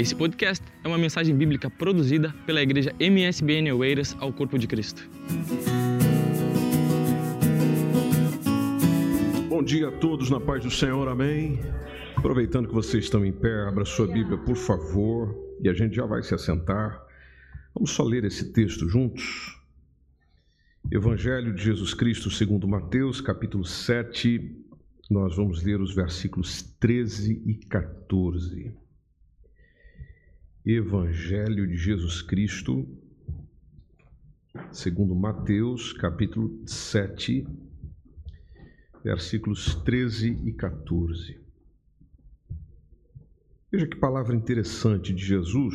Esse podcast é uma mensagem bíblica produzida pela igreja MSBN Oeiras ao Corpo de Cristo. Bom dia a todos na paz do Senhor, amém. Aproveitando que vocês estão em pé, abra sua Bíblia, por favor, e a gente já vai se assentar. Vamos só ler esse texto juntos. Evangelho de Jesus Cristo segundo Mateus, capítulo 7, nós vamos ler os versículos 13 e 14. Evangelho de Jesus Cristo, segundo Mateus, capítulo 7, versículos 13 e 14. Veja que palavra interessante de Jesus,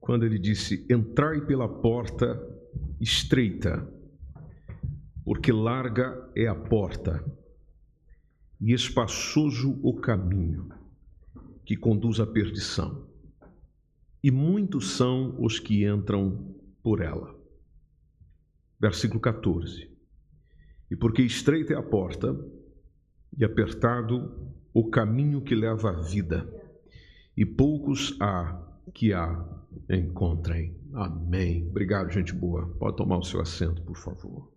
quando ele disse: Entrai pela porta estreita, porque larga é a porta e espaçoso o caminho que conduz à perdição, e muitos são os que entram por ela. Versículo 14. E porque estreita é a porta e apertado o caminho que leva à vida, e poucos há que a encontrem. Amém. Obrigado, gente boa. Pode tomar o seu assento, por favor.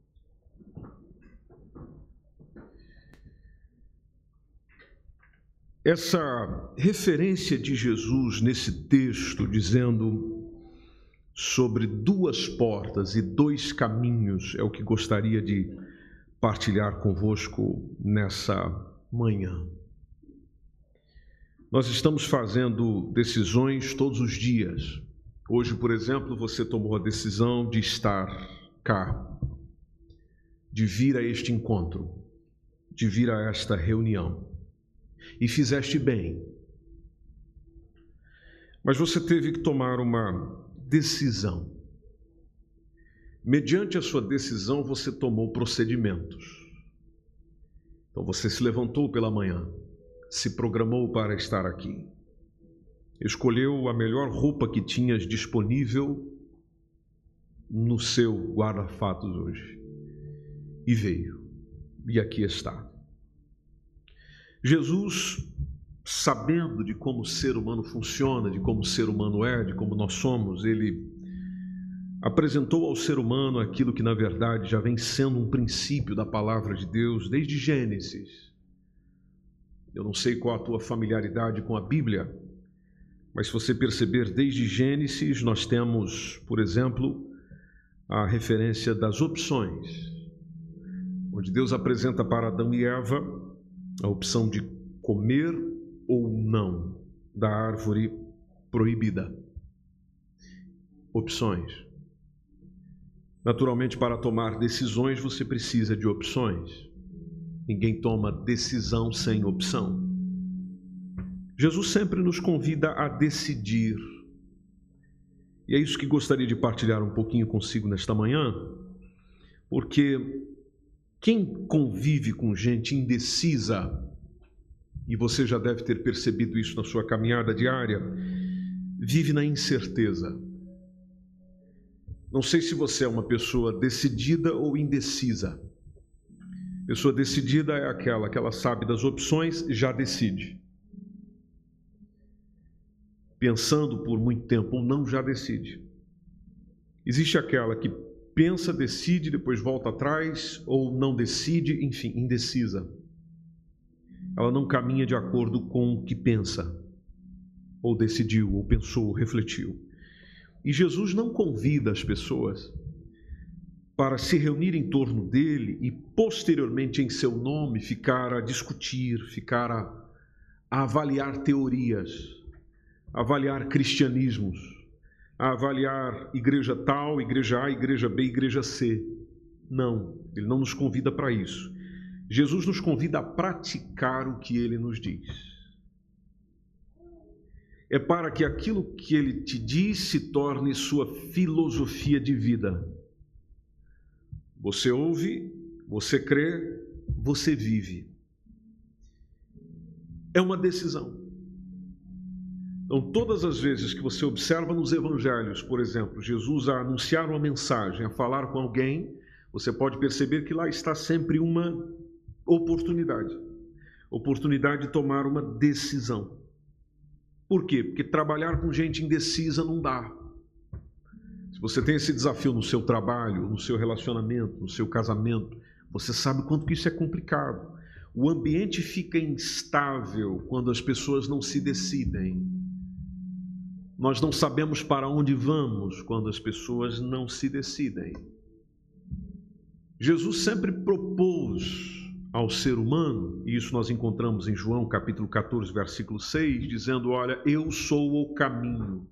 Essa referência de Jesus nesse texto, dizendo sobre duas portas e dois caminhos, é o que gostaria de partilhar convosco nessa manhã. Nós estamos fazendo decisões todos os dias. Hoje, por exemplo, você tomou a decisão de estar cá, de vir a este encontro, de vir a esta reunião e fizeste bem. Mas você teve que tomar uma decisão. Mediante a sua decisão, você tomou procedimentos. Então você se levantou pela manhã, se programou para estar aqui, escolheu a melhor roupa que tinhas disponível no seu guarda-fatos hoje e veio. E aqui está. Jesus, sabendo de como o ser humano funciona, de como o ser humano é, de como nós somos, ele apresentou ao ser humano aquilo que na verdade já vem sendo um princípio da palavra de Deus desde Gênesis. Eu não sei qual a tua familiaridade com a Bíblia, mas se você perceber desde Gênesis, nós temos, por exemplo, a referência das opções, onde Deus apresenta para Adão e Eva a opção de comer ou não da árvore proibida. Opções. Naturalmente, para tomar decisões, você precisa de opções. Ninguém toma decisão sem opção. Jesus sempre nos convida a decidir. E é isso que gostaria de partilhar um pouquinho consigo nesta manhã, porque quem convive com gente indecisa, e você já deve ter percebido isso na sua caminhada diária, vive na incerteza. Não sei se você é uma pessoa decidida ou indecisa. Pessoa decidida é aquela que ela sabe das opções, já decide. Pensando por muito tempo ou não, já decide. Existe aquela que pensa, decide, depois volta atrás, ou não decide, enfim, indecisa. Ela não caminha de acordo com o que pensa, ou decidiu, ou pensou, ou refletiu. E Jesus não convida as pessoas para se reunir em torno dele e, posteriormente, em seu nome, ficar a discutir, ficar a, a avaliar teorias, avaliar cristianismos a avaliar igreja tal, igreja A, igreja B, igreja C. Não, ele não nos convida para isso. Jesus nos convida a praticar o que ele nos diz. É para que aquilo que ele te diz se torne sua filosofia de vida. Você ouve, você crê, você vive. É uma decisão. Então, todas as vezes que você observa nos evangelhos, por exemplo, Jesus a anunciar uma mensagem, a falar com alguém, você pode perceber que lá está sempre uma oportunidade oportunidade de tomar uma decisão. Por quê? Porque trabalhar com gente indecisa não dá. Se você tem esse desafio no seu trabalho, no seu relacionamento, no seu casamento, você sabe quanto que isso é complicado. O ambiente fica instável quando as pessoas não se decidem. Nós não sabemos para onde vamos quando as pessoas não se decidem. Jesus sempre propôs ao ser humano, e isso nós encontramos em João capítulo 14, versículo 6, dizendo: Olha, eu sou o caminho.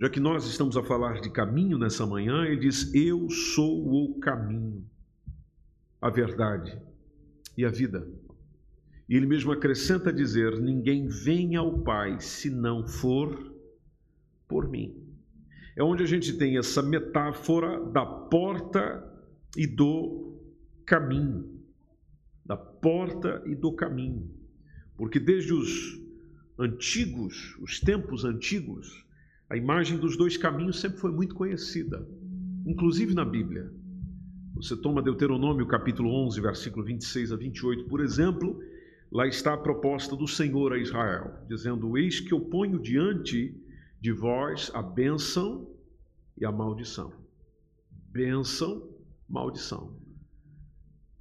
Já que nós estamos a falar de caminho nessa manhã, ele diz: Eu sou o caminho, a verdade e a vida. E ele mesmo acrescenta dizer: Ninguém vem ao Pai se não for por mim. É onde a gente tem essa metáfora da porta e do caminho da porta e do caminho. Porque desde os antigos, os tempos antigos, a imagem dos dois caminhos sempre foi muito conhecida, inclusive na Bíblia. Você toma Deuteronômio capítulo 11, versículo 26 a 28, por exemplo, lá está a proposta do Senhor a Israel, dizendo: Eis que eu ponho diante de vós a bênção e a maldição. Bênção, maldição.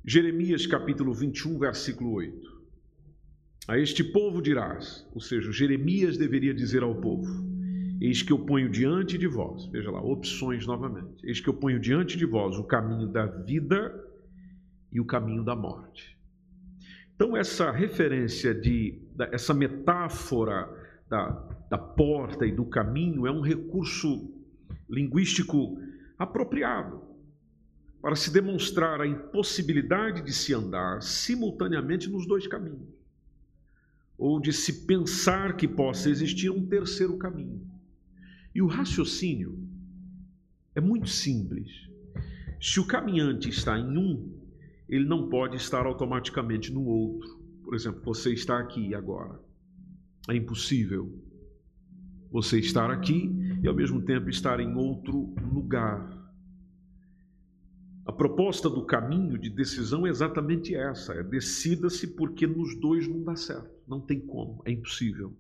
Jeremias capítulo 21, versículo 8. A este povo dirás, ou seja, Jeremias deveria dizer ao povo: Eis que eu ponho diante de vós, veja lá, opções novamente. Eis que eu ponho diante de vós o caminho da vida e o caminho da morte. Então, essa referência de, essa metáfora da, da porta e do caminho é um recurso linguístico apropriado para se demonstrar a impossibilidade de se andar simultaneamente nos dois caminhos, ou de se pensar que possa existir um terceiro caminho. E o raciocínio é muito simples. Se o caminhante está em um, ele não pode estar automaticamente no outro. Por exemplo, você está aqui agora. É impossível você estar aqui e ao mesmo tempo estar em outro lugar. A proposta do caminho de decisão é exatamente essa: é decida-se porque nos dois não dá certo, não tem como, é impossível.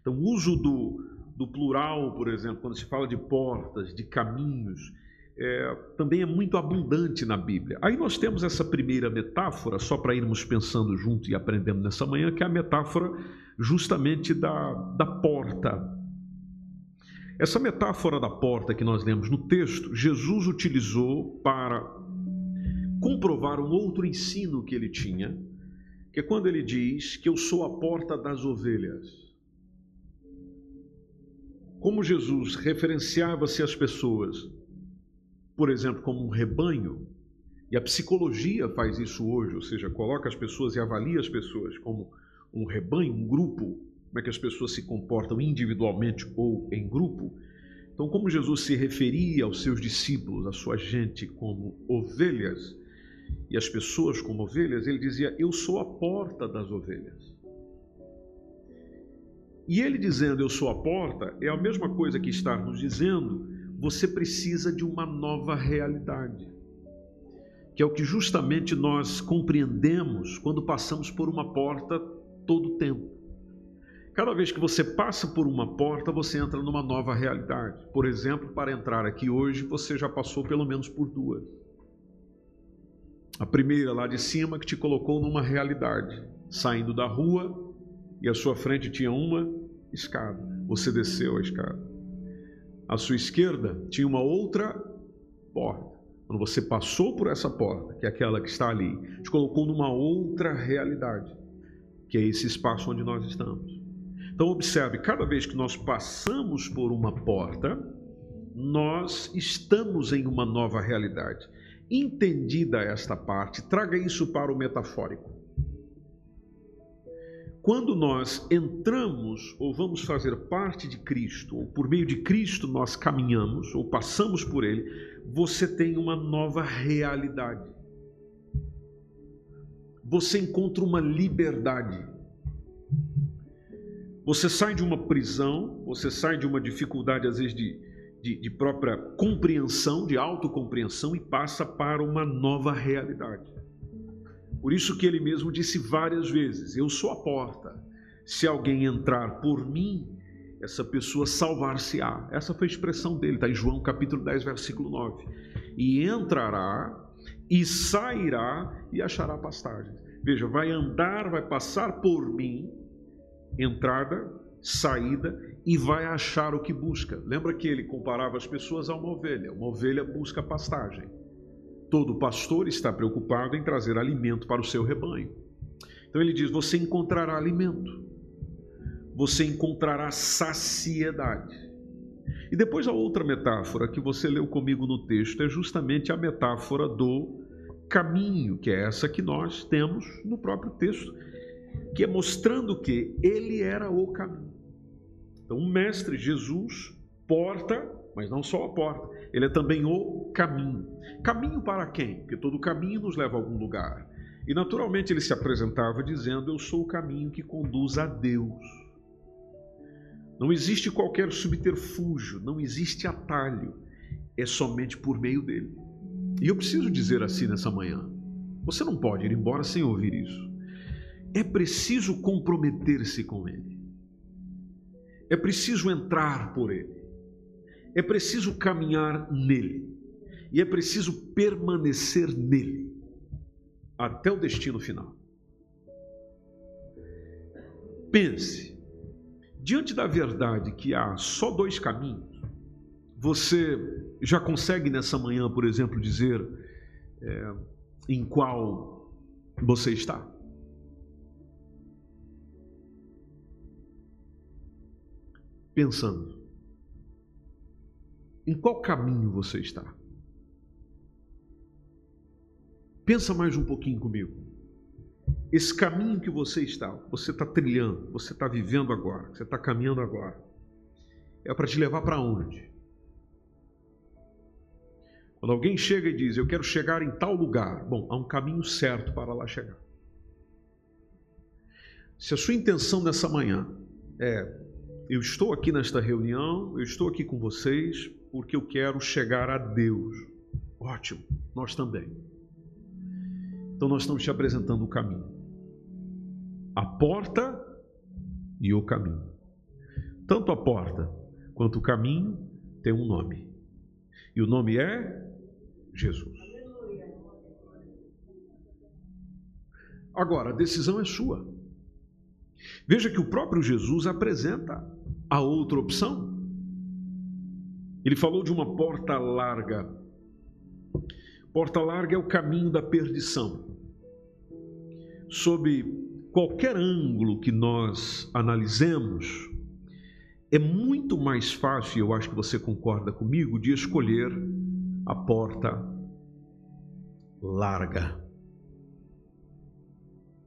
Então, o uso do, do plural, por exemplo, quando se fala de portas, de caminhos, é, também é muito abundante na Bíblia. Aí nós temos essa primeira metáfora, só para irmos pensando junto e aprendendo nessa manhã, que é a metáfora justamente da, da porta. Essa metáfora da porta que nós lemos no texto, Jesus utilizou para comprovar um outro ensino que ele tinha, que é quando ele diz que eu sou a porta das ovelhas. Como Jesus referenciava-se às pessoas, por exemplo, como um rebanho, e a psicologia faz isso hoje, ou seja, coloca as pessoas e avalia as pessoas como um rebanho, um grupo, como é que as pessoas se comportam individualmente ou em grupo. Então, como Jesus se referia aos seus discípulos, à sua gente, como ovelhas, e as pessoas como ovelhas, ele dizia: Eu sou a porta das ovelhas. E ele dizendo eu sou a porta é a mesma coisa que estar nos dizendo você precisa de uma nova realidade. Que é o que justamente nós compreendemos quando passamos por uma porta todo o tempo. Cada vez que você passa por uma porta, você entra numa nova realidade. Por exemplo, para entrar aqui hoje, você já passou pelo menos por duas. A primeira lá de cima que te colocou numa realidade, saindo da rua e à sua frente tinha uma escada. Você desceu a escada. À sua esquerda tinha uma outra porta. Quando você passou por essa porta, que é aquela que está ali, te colocou numa outra realidade, que é esse espaço onde nós estamos. Então observe, cada vez que nós passamos por uma porta, nós estamos em uma nova realidade. Entendida esta parte, traga isso para o metafórico. Quando nós entramos ou vamos fazer parte de Cristo, ou por meio de Cristo nós caminhamos ou passamos por Ele, você tem uma nova realidade. Você encontra uma liberdade. Você sai de uma prisão, você sai de uma dificuldade, às vezes, de, de, de própria compreensão, de autocompreensão e passa para uma nova realidade. Por isso que ele mesmo disse várias vezes: Eu sou a porta. Se alguém entrar por mim, essa pessoa salvar-se-á. Essa foi a expressão dele, está em João capítulo 10, versículo 9. E entrará e sairá e achará pastagem. Veja, vai andar, vai passar por mim, entrada, saída, e vai achar o que busca. Lembra que ele comparava as pessoas a uma ovelha? Uma ovelha busca pastagem. Todo pastor está preocupado em trazer alimento para o seu rebanho. Então ele diz: Você encontrará alimento, você encontrará saciedade. E depois a outra metáfora que você leu comigo no texto é justamente a metáfora do caminho, que é essa que nós temos no próprio texto, que é mostrando que ele era o caminho. Então, o mestre Jesus porta, mas não só a porta, ele é também o caminho. Caminho para quem? Porque todo caminho nos leva a algum lugar. E naturalmente ele se apresentava dizendo: Eu sou o caminho que conduz a Deus. Não existe qualquer subterfúgio, não existe atalho, é somente por meio dele. E eu preciso dizer assim nessa manhã: você não pode ir embora sem ouvir isso. É preciso comprometer-se com ele, é preciso entrar por ele, é preciso caminhar nele, e é preciso permanecer nele até o destino final. Pense, Diante da verdade que há só dois caminhos, você já consegue nessa manhã, por exemplo, dizer é, em qual você está? Pensando, em qual caminho você está? Pensa mais um pouquinho comigo. Esse caminho que você está, você está trilhando, você está vivendo agora, você está caminhando agora, é para te levar para onde? Quando alguém chega e diz, eu quero chegar em tal lugar, bom, há um caminho certo para lá chegar. Se a sua intenção nessa manhã é, eu estou aqui nesta reunião, eu estou aqui com vocês porque eu quero chegar a Deus, ótimo, nós também. Então nós estamos te apresentando o caminho a porta e o caminho. Tanto a porta quanto o caminho tem um nome. E o nome é Jesus. Agora, a decisão é sua. Veja que o próprio Jesus apresenta a outra opção. Ele falou de uma porta larga. Porta larga é o caminho da perdição. Sob qualquer ângulo que nós analisemos, é muito mais fácil, eu acho que você concorda comigo, de escolher a porta larga,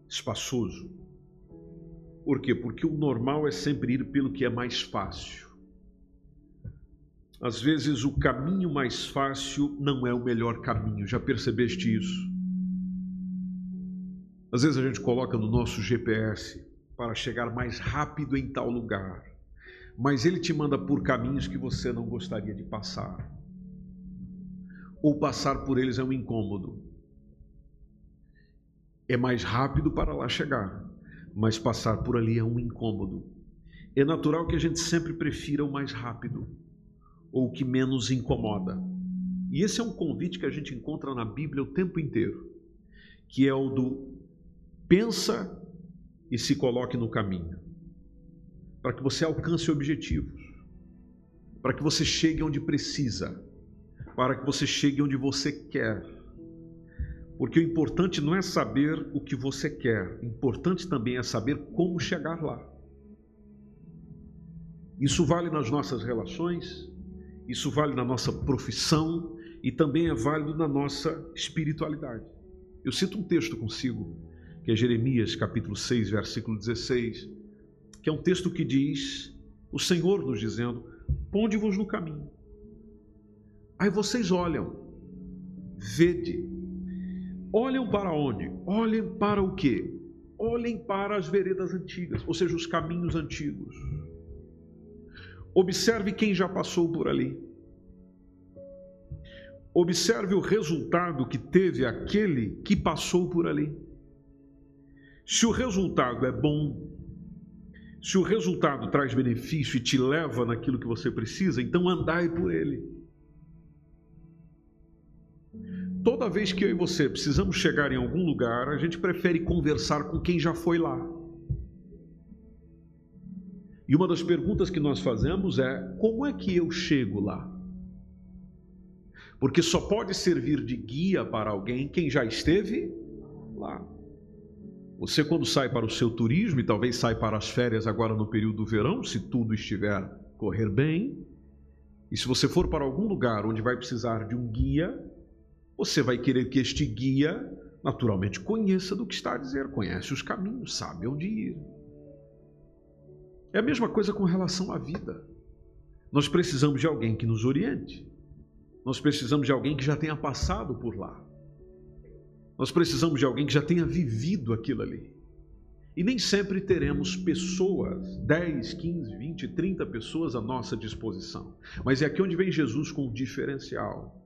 espaçoso. Por quê? Porque o normal é sempre ir pelo que é mais fácil. Às vezes o caminho mais fácil não é o melhor caminho, já percebeste isso? Às vezes a gente coloca no nosso GPS para chegar mais rápido em tal lugar, mas ele te manda por caminhos que você não gostaria de passar. Ou passar por eles é um incômodo. É mais rápido para lá chegar, mas passar por ali é um incômodo. É natural que a gente sempre prefira o mais rápido ou o que menos incomoda. E esse é um convite que a gente encontra na Bíblia o tempo inteiro, que é o do pensa e se coloque no caminho, para que você alcance objetivos, para que você chegue onde precisa, para que você chegue onde você quer. Porque o importante não é saber o que você quer, o importante também é saber como chegar lá. Isso vale nas nossas relações, isso vale na nossa profissão e também é válido na nossa espiritualidade. Eu cito um texto consigo que é Jeremias capítulo 6, versículo 16, que é um texto que diz, o Senhor nos dizendo, ponde-vos no caminho. Aí vocês olham, vede, olham para onde? Olhem para o quê? Olhem para as veredas antigas, ou seja, os caminhos antigos. Observe quem já passou por ali. Observe o resultado que teve aquele que passou por ali. Se o resultado é bom, Se o resultado traz benefício e te leva naquilo que você precisa, então andai por ele. Toda vez que eu e você precisamos chegar em algum lugar, a gente prefere conversar com quem já foi lá. E uma das perguntas que nós fazemos é: como é que eu chego lá? Porque só pode servir de guia para alguém quem já esteve lá. Você, quando sai para o seu turismo e talvez sai para as férias agora no período do verão, se tudo estiver correr bem, e se você for para algum lugar onde vai precisar de um guia, você vai querer que este guia, naturalmente, conheça do que está a dizer, conhece os caminhos, sabe onde ir. É a mesma coisa com relação à vida. Nós precisamos de alguém que nos oriente. Nós precisamos de alguém que já tenha passado por lá. Nós precisamos de alguém que já tenha vivido aquilo ali. E nem sempre teremos pessoas, 10, 15, 20, 30 pessoas à nossa disposição. Mas é aqui onde vem Jesus com um diferencial.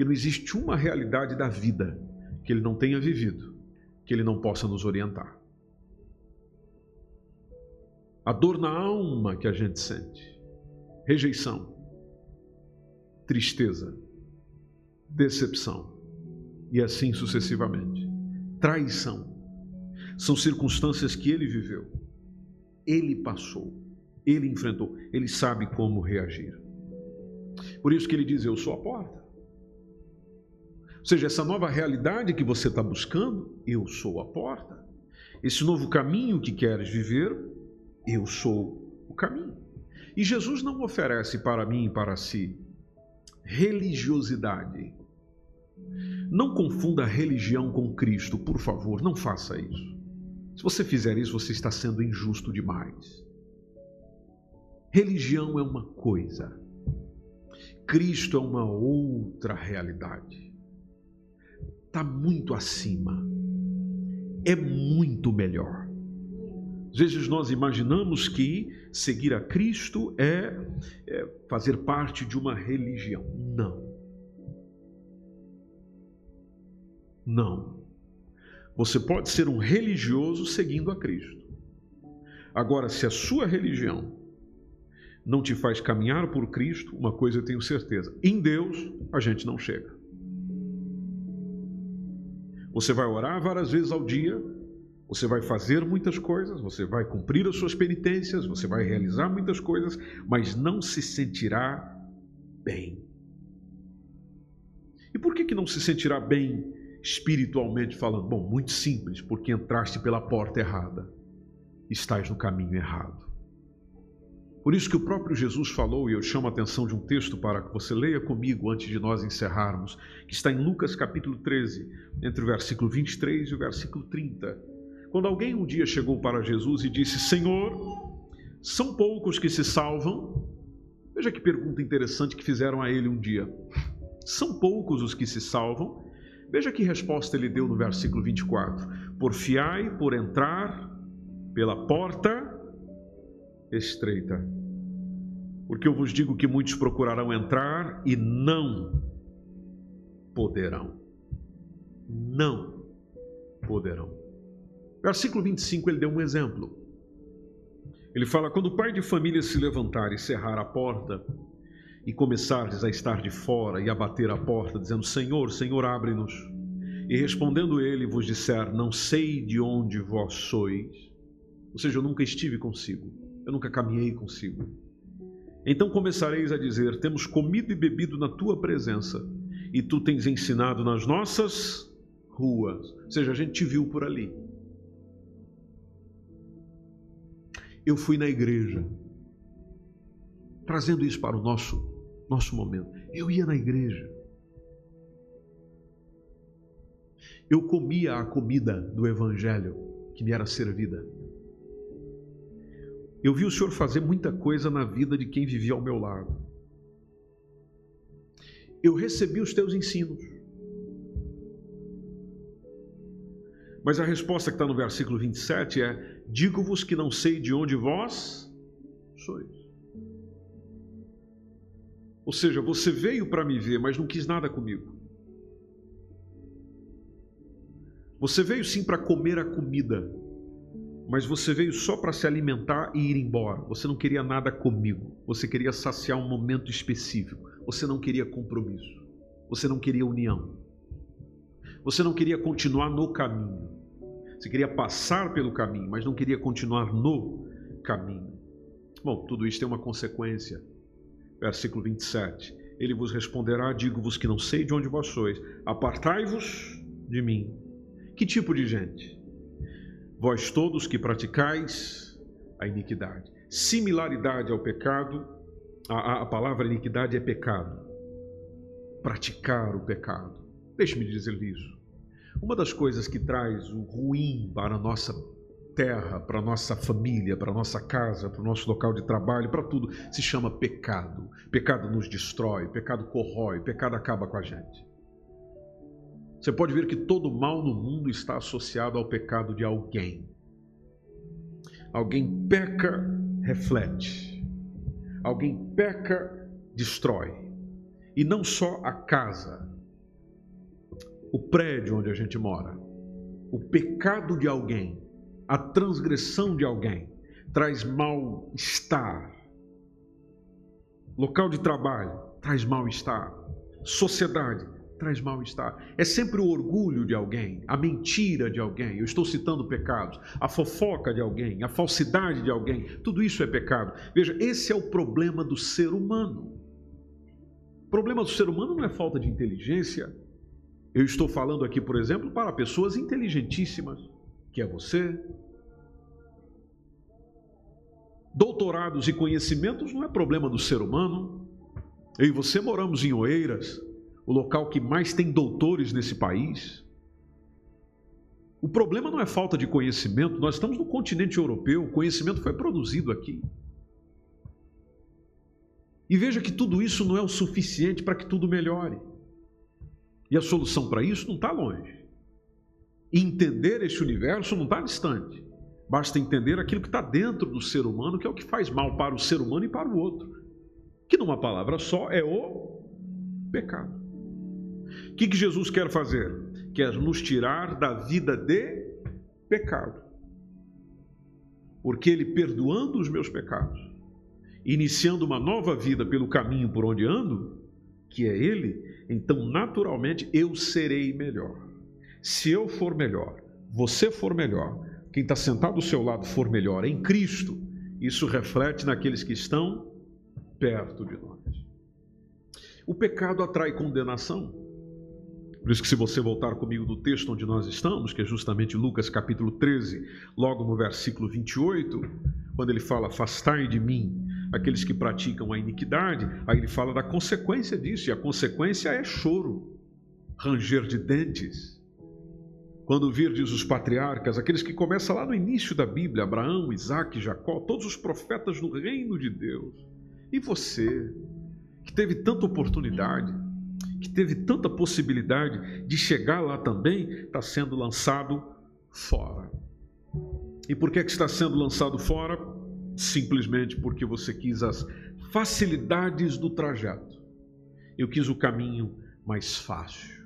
Porque não existe uma realidade da vida que ele não tenha vivido, que ele não possa nos orientar. A dor na alma que a gente sente, rejeição, tristeza, decepção e assim sucessivamente. Traição são circunstâncias que ele viveu, ele passou, ele enfrentou, ele sabe como reagir. Por isso que ele diz: Eu sou a porta. Ou seja, essa nova realidade que você está buscando, eu sou a porta. Esse novo caminho que queres viver, eu sou o caminho. E Jesus não oferece para mim e para si religiosidade. Não confunda religião com Cristo, por favor, não faça isso. Se você fizer isso, você está sendo injusto demais. Religião é uma coisa, Cristo é uma outra realidade. Está muito acima, é muito melhor. Às vezes nós imaginamos que seguir a Cristo é, é fazer parte de uma religião. Não. Não. Você pode ser um religioso seguindo a Cristo. Agora, se a sua religião não te faz caminhar por Cristo, uma coisa eu tenho certeza: em Deus a gente não chega. Você vai orar várias vezes ao dia, você vai fazer muitas coisas, você vai cumprir as suas penitências, você vai realizar muitas coisas, mas não se sentirá bem. E por que, que não se sentirá bem espiritualmente falando? Bom, muito simples, porque entraste pela porta errada, estás no caminho errado. Por isso que o próprio Jesus falou, e eu chamo a atenção de um texto para que você leia comigo antes de nós encerrarmos, que está em Lucas capítulo 13, entre o versículo 23 e o versículo 30. Quando alguém um dia chegou para Jesus e disse: Senhor, são poucos que se salvam? Veja que pergunta interessante que fizeram a ele um dia. São poucos os que se salvam? Veja que resposta ele deu no versículo 24: Porfiai por entrar pela porta estreita. Porque eu vos digo que muitos procurarão entrar e não poderão. Não poderão. Versículo 25, ele deu um exemplo. Ele fala: Quando o pai de família se levantar e cerrar a porta, e começardes a estar de fora e a bater a porta, dizendo: Senhor, Senhor, abre-nos. E respondendo ele, vos disser: Não sei de onde vós sois. Ou seja, eu nunca estive consigo, eu nunca caminhei consigo. Então começareis a dizer: Temos comido e bebido na tua presença, e tu tens ensinado nas nossas ruas. Ou seja, a gente te viu por ali. eu fui na igreja, trazendo isso para o nosso, nosso momento. Eu ia na igreja. Eu comia a comida do Evangelho que me era servida. Eu vi o Senhor fazer muita coisa na vida de quem vivia ao meu lado. Eu recebi os teus ensinos. Mas a resposta que está no versículo 27 é: Digo-vos que não sei de onde vós sois. Ou seja, você veio para me ver, mas não quis nada comigo. Você veio sim para comer a comida, mas você veio só para se alimentar e ir embora. Você não queria nada comigo. Você queria saciar um momento específico. Você não queria compromisso. Você não queria união. Você não queria continuar no caminho. Você queria passar pelo caminho, mas não queria continuar no caminho. Bom, tudo isso tem uma consequência. Versículo 27. Ele vos responderá: Digo-vos que não sei de onde vós sois. Apartai-vos de mim. Que tipo de gente? Vós todos que praticais a iniquidade. Similaridade ao pecado, a, a palavra iniquidade é pecado. Praticar o pecado. Deixe-me dizer isso. Uma das coisas que traz o ruim para a nossa terra, para a nossa família, para a nossa casa, para o nosso local de trabalho, para tudo, se chama pecado. Pecado nos destrói, pecado corrói, pecado acaba com a gente. Você pode ver que todo mal no mundo está associado ao pecado de alguém. Alguém peca, reflete. Alguém peca, destrói. E não só a casa, o prédio onde a gente mora. O pecado de alguém, a transgressão de alguém, traz mal-estar. Local de trabalho traz mal-estar. Sociedade traz mal-estar. É sempre o orgulho de alguém, a mentira de alguém. Eu estou citando pecados. A fofoca de alguém, a falsidade de alguém. Tudo isso é pecado. Veja, esse é o problema do ser humano. O problema do ser humano não é falta de inteligência. Eu estou falando aqui, por exemplo, para pessoas inteligentíssimas, que é você. Doutorados e conhecimentos não é problema do ser humano. Eu e você moramos em Oeiras, o local que mais tem doutores nesse país. O problema não é falta de conhecimento, nós estamos no continente europeu, o conhecimento foi produzido aqui. E veja que tudo isso não é o suficiente para que tudo melhore. E a solução para isso não está longe. entender este universo não está distante. Basta entender aquilo que está dentro do ser humano, que é o que faz mal para o ser humano e para o outro. Que numa palavra só é o pecado. O que, que Jesus quer fazer? Quer nos tirar da vida de pecado. Porque Ele, perdoando os meus pecados, iniciando uma nova vida pelo caminho por onde ando, que é Ele, então naturalmente eu serei melhor. Se eu for melhor, você for melhor, quem está sentado do seu lado for melhor em Cristo, isso reflete naqueles que estão perto de nós. O pecado atrai condenação. Por isso que se você voltar comigo no texto onde nós estamos, que é justamente Lucas capítulo 13, logo no versículo 28, quando ele fala afastai de mim aqueles que praticam a iniquidade, aí ele fala da consequência disso, e a consequência é choro, ranger de dentes. Quando virdes os patriarcas, aqueles que começam lá no início da Bíblia, Abraão, Isaac, Jacó, todos os profetas no reino de Deus, e você, que teve tanta oportunidade, que teve tanta possibilidade de chegar lá também, está sendo lançado fora. E por que, é que está sendo lançado fora? Simplesmente porque você quis as facilidades do trajeto. Eu quis o caminho mais fácil.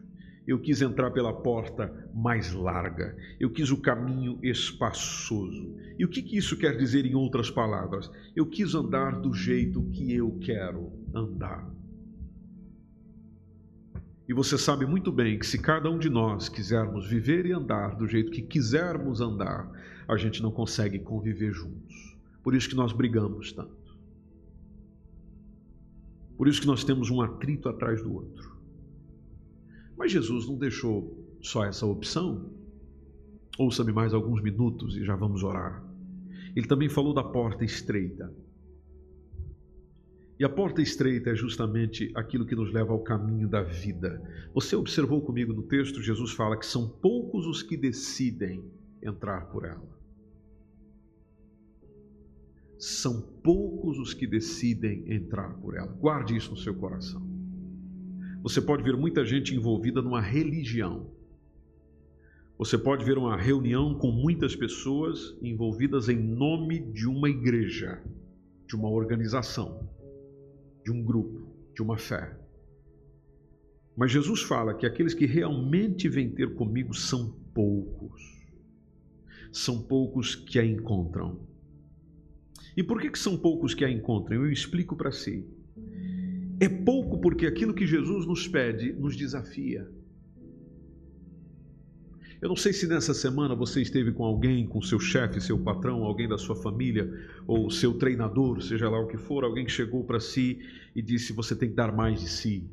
Eu quis entrar pela porta mais larga. Eu quis o caminho espaçoso. E o que, que isso quer dizer em outras palavras? Eu quis andar do jeito que eu quero andar. E você sabe muito bem que se cada um de nós quisermos viver e andar do jeito que quisermos andar, a gente não consegue conviver juntos. Por isso que nós brigamos tanto. Por isso que nós temos um atrito atrás do outro. Mas Jesus não deixou só essa opção. Ouça-me mais alguns minutos e já vamos orar. Ele também falou da porta estreita. E a porta estreita é justamente aquilo que nos leva ao caminho da vida. Você observou comigo no texto, Jesus fala que são poucos os que decidem entrar por ela. São poucos os que decidem entrar por ela. Guarde isso no seu coração. Você pode ver muita gente envolvida numa religião. Você pode ver uma reunião com muitas pessoas envolvidas em nome de uma igreja, de uma organização de um grupo, de uma fé. Mas Jesus fala que aqueles que realmente vêm ter comigo são poucos. são poucos que a encontram. E por que, que são poucos que a encontram? Eu explico para si. É pouco porque aquilo que Jesus nos pede nos desafia. Eu não sei se nessa semana você esteve com alguém, com seu chefe, seu patrão, alguém da sua família, ou seu treinador, seja lá o que for, alguém que chegou para si e disse: Você tem que dar mais de si.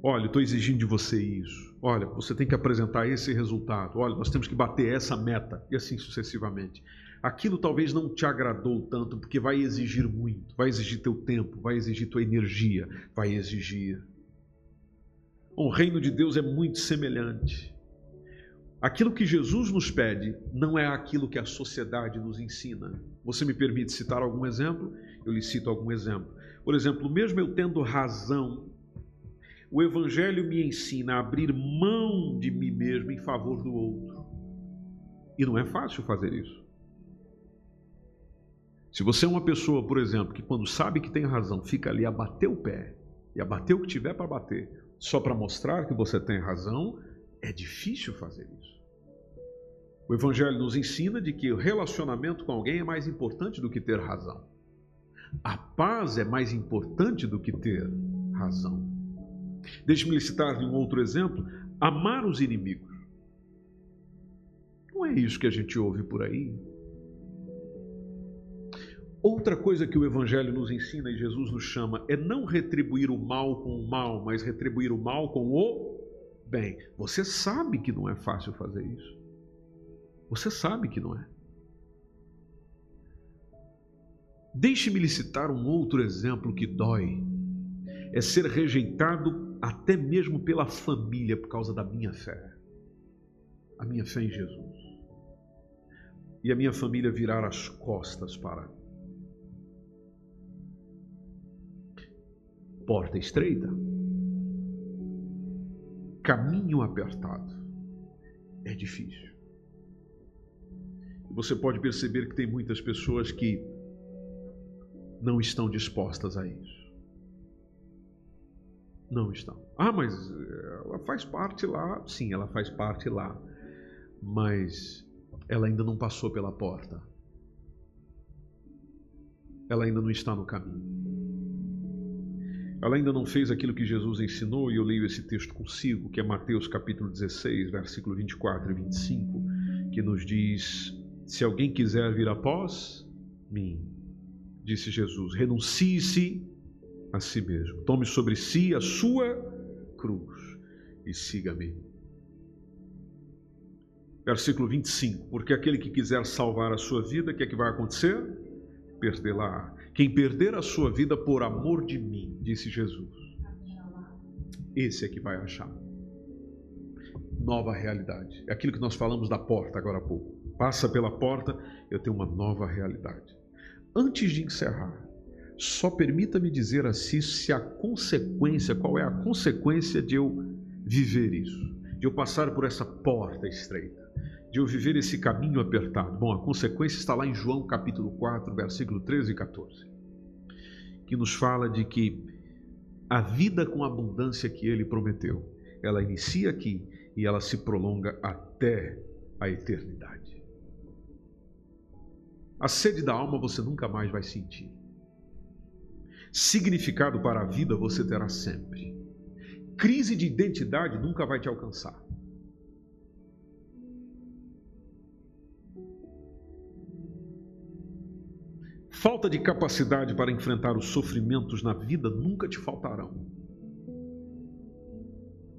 Olha, estou exigindo de você isso. Olha, você tem que apresentar esse resultado. Olha, nós temos que bater essa meta, e assim sucessivamente aquilo talvez não te agradou tanto, porque vai exigir muito, vai exigir teu tempo, vai exigir tua energia, vai exigir. O reino de Deus é muito semelhante. Aquilo que Jesus nos pede não é aquilo que a sociedade nos ensina. Você me permite citar algum exemplo? Eu lhe cito algum exemplo. Por exemplo, mesmo eu tendo razão, o Evangelho me ensina a abrir mão de mim mesmo em favor do outro. E não é fácil fazer isso. Se você é uma pessoa, por exemplo, que quando sabe que tem razão, fica ali a bater o pé e a bater o que tiver para bater, só para mostrar que você tem razão, é difícil fazer isso. O Evangelho nos ensina de que o relacionamento com alguém é mais importante do que ter razão. A paz é mais importante do que ter razão. Deixe-me citar um outro exemplo: amar os inimigos. Não é isso que a gente ouve por aí. Outra coisa que o Evangelho nos ensina e Jesus nos chama é não retribuir o mal com o mal, mas retribuir o mal com o bem. Você sabe que não é fácil fazer isso. Você sabe que não é. Deixe-me lhe citar um outro exemplo que dói. É ser rejeitado até mesmo pela família por causa da minha fé. A minha fé em Jesus. E a minha família virar as costas para porta estreita, caminho apertado. É difícil. Você pode perceber que tem muitas pessoas que não estão dispostas a isso. Não estão. Ah, mas ela faz parte lá. Sim, ela faz parte lá. Mas ela ainda não passou pela porta. Ela ainda não está no caminho. Ela ainda não fez aquilo que Jesus ensinou, e eu leio esse texto consigo, que é Mateus capítulo 16, versículo 24 e 25, que nos diz: Se alguém quiser vir após mim, disse Jesus, renuncie-se a si mesmo, tome sobre si a sua cruz e siga-me. Versículo 25: Porque aquele que quiser salvar a sua vida, o que é que vai acontecer? Perdê-la. Quem perder a sua vida por amor de mim, disse Jesus, esse é que vai achar. Nova realidade. É aquilo que nós falamos da porta agora há pouco. Passa pela porta, eu tenho uma nova realidade. Antes de encerrar, só permita-me dizer assim se a consequência, qual é a consequência de eu viver isso, de eu passar por essa porta estreita de eu viver esse caminho apertado? Bom, a consequência está lá em João capítulo 4, versículo 13 e 14, que nos fala de que a vida com abundância que ele prometeu, ela inicia aqui e ela se prolonga até a eternidade. A sede da alma você nunca mais vai sentir. Significado para a vida você terá sempre. Crise de identidade nunca vai te alcançar. Falta de capacidade para enfrentar os sofrimentos na vida nunca te faltarão.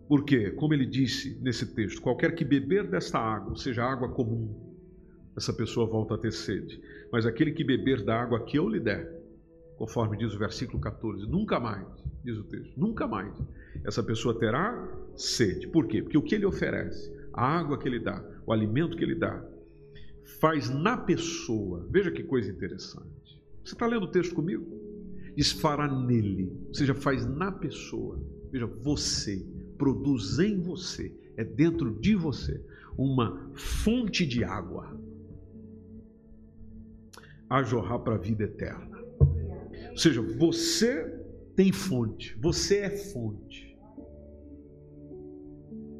Porque, como ele disse nesse texto, qualquer que beber desta água, seja água comum, essa pessoa volta a ter sede. Mas aquele que beber da água que eu lhe der, conforme diz o versículo 14, nunca mais, diz o texto, nunca mais, essa pessoa terá sede. Por quê? Porque o que ele oferece, a água que ele dá, o alimento que ele dá, faz na pessoa, veja que coisa interessante você está lendo o texto comigo? Diz fará nele, ou seja, faz na pessoa. Veja, você, produz em você, é dentro de você, uma fonte de água a jorrar para a vida eterna. Ou seja, você tem fonte, você é fonte.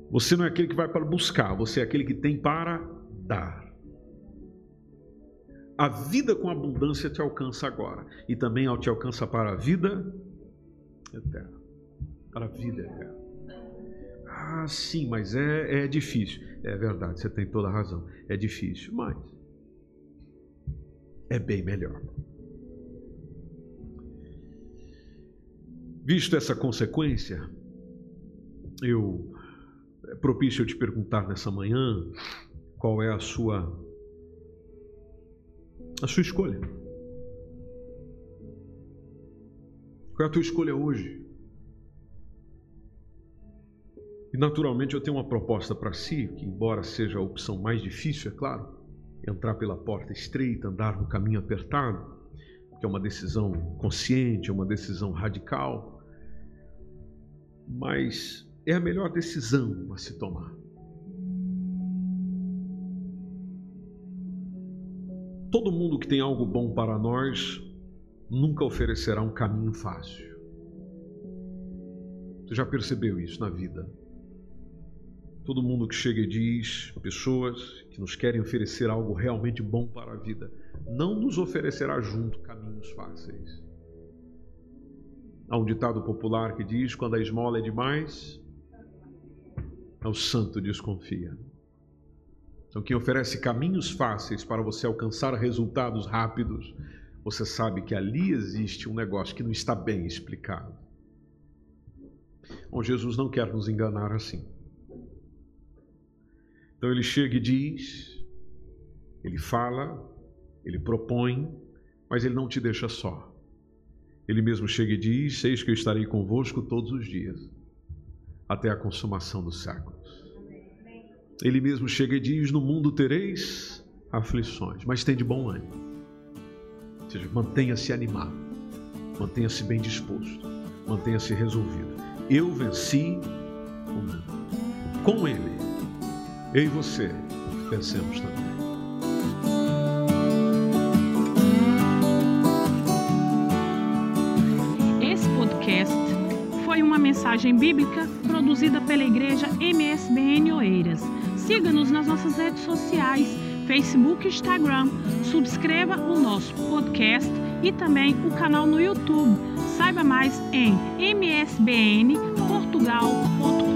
Você não é aquele que vai para buscar, você é aquele que tem para dar. A vida com abundância te alcança agora e também te alcança para a vida eterna. Para a vida eterna. Ah, sim, mas é, é difícil. É verdade, você tem toda a razão. É difícil, mas é bem melhor. Visto essa consequência, eu é propício eu te perguntar nessa manhã qual é a sua a sua escolha. Qual é a tua escolha hoje? E naturalmente eu tenho uma proposta para si, que embora seja a opção mais difícil, é claro, entrar pela porta estreita, andar no caminho apertado, que é uma decisão consciente, é uma decisão radical, mas é a melhor decisão a se tomar. Todo mundo que tem algo bom para nós nunca oferecerá um caminho fácil. Você já percebeu isso na vida? Todo mundo que chega e diz, pessoas que nos querem oferecer algo realmente bom para a vida, não nos oferecerá junto caminhos fáceis. Há um ditado popular que diz: quando a esmola é demais, o santo desconfia. Então, quem oferece caminhos fáceis para você alcançar resultados rápidos, você sabe que ali existe um negócio que não está bem explicado. Bom, Jesus não quer nos enganar assim. Então ele chega e diz, ele fala, ele propõe, mas ele não te deixa só. Ele mesmo chega e diz: Eis que eu estarei convosco todos os dias, até a consumação dos séculos. Ele mesmo chega e diz: No mundo tereis aflições, mas tem de bom ânimo. Ou seja, mantenha-se animado, mantenha-se bem disposto, mantenha-se resolvido. Eu venci o mundo. Com Ele, eu e você vencemos também. Esse podcast foi uma mensagem bíblica produzida pela igreja MSBN Oeiras. Siga-nos nas nossas redes sociais, Facebook e Instagram. Subscreva o nosso podcast e também o canal no YouTube. Saiba mais em msbnportugal.com.